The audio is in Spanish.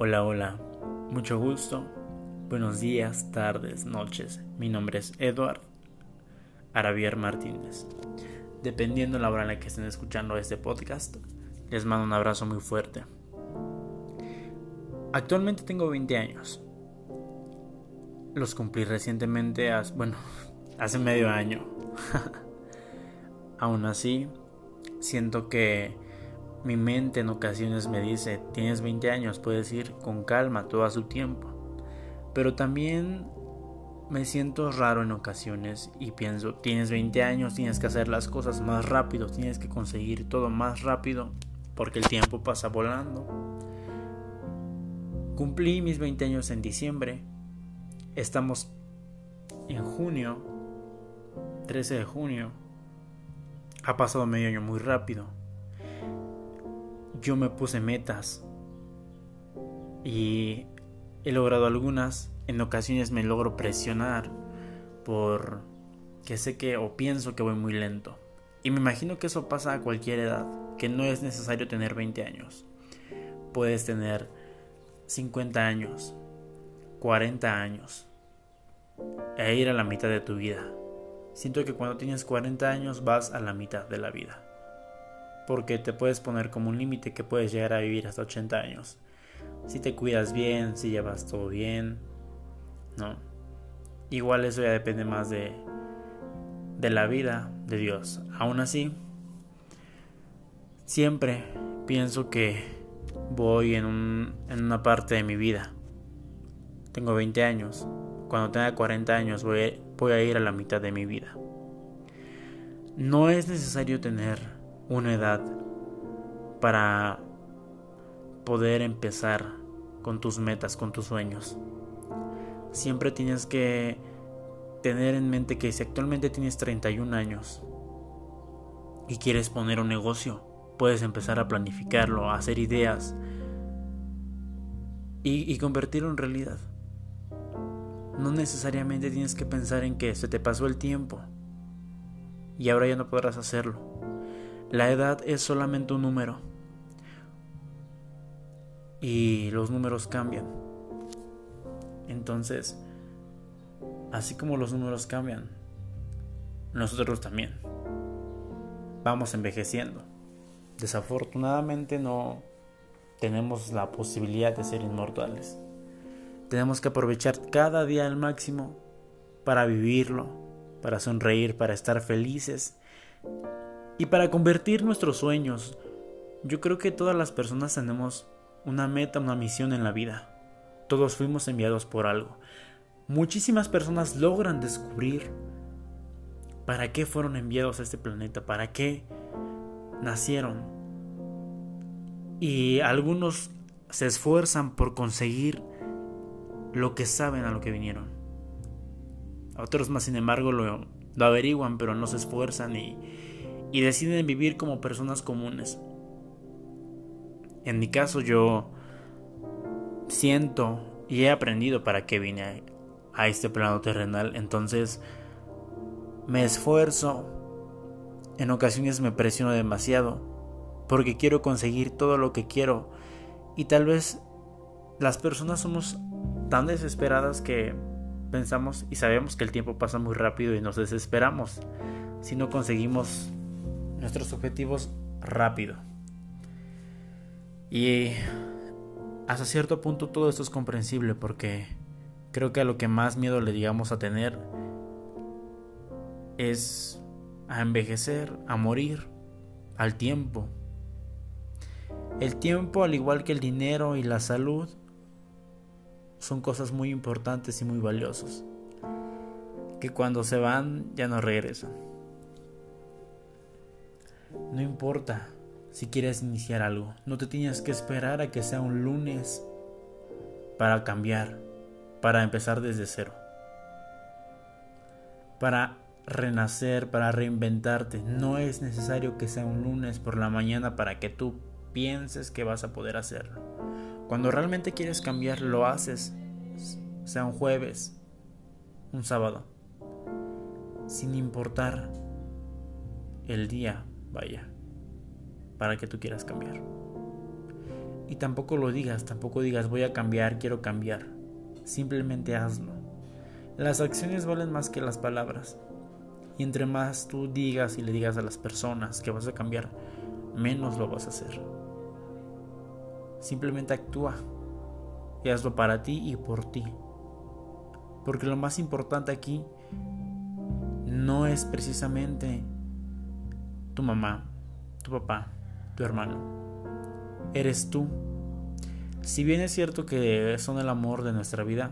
Hola, hola, mucho gusto. Buenos días, tardes, noches. Mi nombre es Edward Aravier Martínez. Dependiendo la hora en la que estén escuchando este podcast, les mando un abrazo muy fuerte. Actualmente tengo 20 años. Los cumplí recientemente, bueno, hace medio año. Aún así, siento que mi mente en ocasiones me dice, tienes 20 años, puedes ir con calma, todo a su tiempo. Pero también me siento raro en ocasiones y pienso, tienes 20 años, tienes que hacer las cosas más rápido, tienes que conseguir todo más rápido, porque el tiempo pasa volando. Cumplí mis 20 años en diciembre, estamos en junio, 13 de junio, ha pasado medio año muy rápido yo me puse metas y he logrado algunas. En ocasiones me logro presionar por que sé que o pienso que voy muy lento. Y me imagino que eso pasa a cualquier edad, que no es necesario tener 20 años. Puedes tener 50 años, 40 años e ir a la mitad de tu vida. Siento que cuando tienes 40 años vas a la mitad de la vida porque te puedes poner como un límite que puedes llegar a vivir hasta 80 años. Si te cuidas bien, si llevas todo bien, ¿no? Igual eso ya depende más de, de la vida de Dios. Aún así, siempre pienso que voy en, un, en una parte de mi vida. Tengo 20 años. Cuando tenga 40 años voy, voy a ir a la mitad de mi vida. No es necesario tener una edad para poder empezar con tus metas, con tus sueños. Siempre tienes que tener en mente que si actualmente tienes 31 años y quieres poner un negocio, puedes empezar a planificarlo, a hacer ideas y, y convertirlo en realidad. No necesariamente tienes que pensar en que se te pasó el tiempo y ahora ya no podrás hacerlo. La edad es solamente un número. Y los números cambian. Entonces, así como los números cambian, nosotros también. Vamos envejeciendo. Desafortunadamente no tenemos la posibilidad de ser inmortales. Tenemos que aprovechar cada día al máximo para vivirlo, para sonreír, para estar felices y para convertir nuestros sueños, yo creo que todas las personas tenemos una meta, una misión en la vida. Todos fuimos enviados por algo. Muchísimas personas logran descubrir para qué fueron enviados a este planeta, para qué nacieron. Y algunos se esfuerzan por conseguir lo que saben a lo que vinieron. Otros más, sin embargo, lo, lo averiguan, pero no se esfuerzan y, y deciden vivir como personas comunes. En mi caso yo siento y he aprendido para qué vine a, este plano terrenal, entonces me esfuerzo, en ocasiones me presiono demasiado, porque quiero conseguir todo lo que quiero. Y tal vez las personas somos tan desesperadas que pensamos y sabemos que el tiempo pasa muy rápido y nos desesperamos si no conseguimos nuestros objetivos rápido. Y hasta cierto punto todo esto es comprensible porque creo que a lo que más miedo le digamos a tener es a envejecer, a morir, al tiempo. El tiempo, al igual que el dinero y la salud, son cosas muy importantes y muy valiosas, que cuando se van ya no regresan. No importa si quieres iniciar algo, no te tienes que esperar a que sea un lunes para cambiar, para empezar desde cero, para renacer, para reinventarte. No es necesario que sea un lunes por la mañana para que tú pienses que vas a poder hacerlo. Cuando realmente quieres cambiar, lo haces, sea un jueves, un sábado, sin importar el día vaya, para que tú quieras cambiar. Y tampoco lo digas, tampoco digas voy a cambiar, quiero cambiar. Simplemente hazlo. Las acciones valen más que las palabras. Y entre más tú digas y le digas a las personas que vas a cambiar, menos lo vas a hacer. Simplemente actúa y hazlo para ti y por ti. Porque lo más importante aquí no es precisamente tu mamá, tu papá, tu hermano. Eres tú. Si bien es cierto que son el amor de nuestra vida,